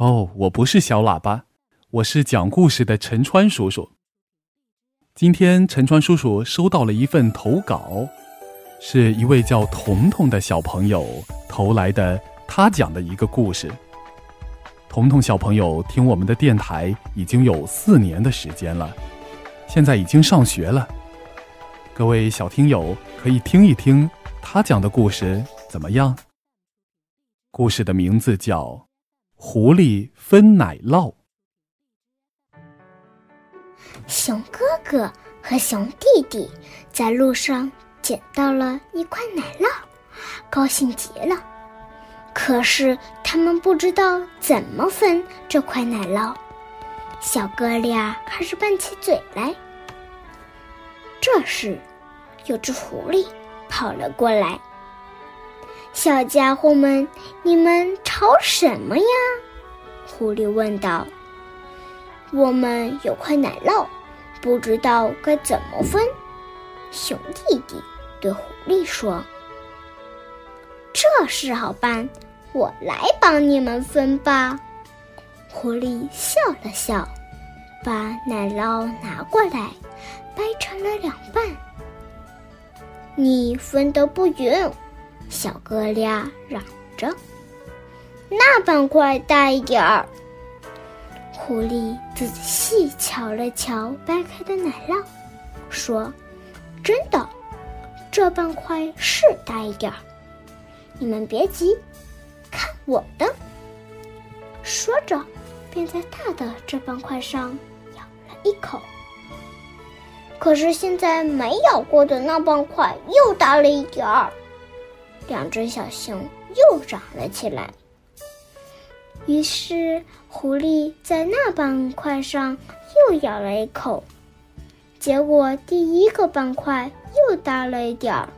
哦，我不是小喇叭，我是讲故事的陈川叔叔。今天陈川叔叔收到了一份投稿，是一位叫彤彤的小朋友投来的，他讲的一个故事。彤彤小朋友听我们的电台已经有四年的时间了，现在已经上学了。各位小听友可以听一听他讲的故事怎么样？故事的名字叫《狐狸分奶酪》。熊哥哥和熊弟弟在路上捡到了一块奶酪，高兴极了。可是他们不知道怎么分这块奶酪，小哥俩开始拌起嘴来。这时，有只狐狸跑了过来。小家伙们，你们吵什么呀？狐狸问道。我们有块奶酪，不知道该怎么分。熊弟弟对狐狸说：“这事好办，我来帮你们分吧。”狐狸笑了笑，把奶酪拿过来，掰成了两半。你分得不匀。小哥俩嚷着：“那半块大一点儿。”狐狸仔细瞧了瞧掰开的奶酪，说：“真的，这半块是大一点儿。你们别急，看我的。”说着，便在大的这半块上咬了一口。可是现在没咬过的那半块又大了一点儿。两只小熊又嚷了起来。于是，狐狸在那半块上又咬了一口，结果第一个半块又大了一点儿。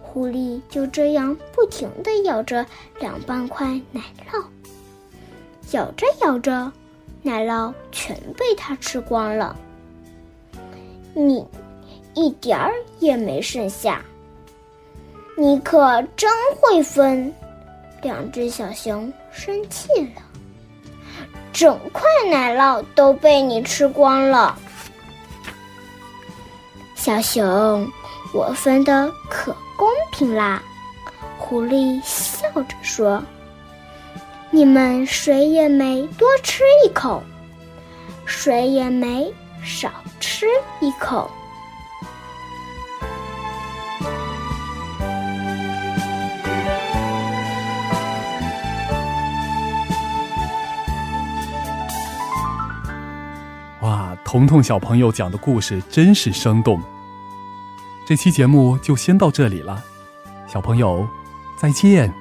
狐狸就这样不停地咬着两半块奶酪，咬着咬着，奶酪全被它吃光了，你一点儿也没剩下。你可真会分！两只小熊生气了，整块奶酪都被你吃光了。小熊，我分的可公平啦！狐狸笑着说：“你们谁也没多吃一口，谁也没少吃一口。”彤彤小朋友讲的故事真是生动。这期节目就先到这里了，小朋友，再见。